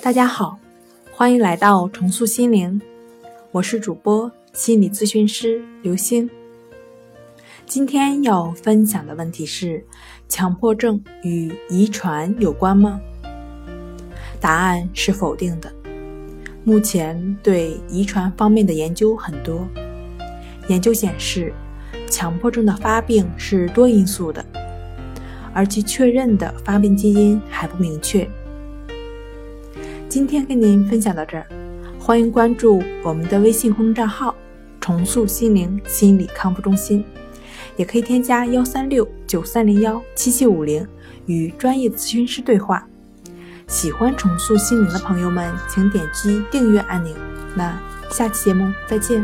大家好，欢迎来到重塑心灵，我是主播心理咨询师刘星。今天要分享的问题是：强迫症与遗传有关吗？答案是否定的。目前对遗传方面的研究很多，研究显示，强迫症的发病是多因素的，而其确认的发病基因还不明确。今天跟您分享到这儿，欢迎关注我们的微信公众账号“重塑心灵心理康复中心”，也可以添加幺三六九三零幺七七五零与专业咨询师对话。喜欢重塑心灵的朋友们，请点击订阅按钮。那下期节目再见。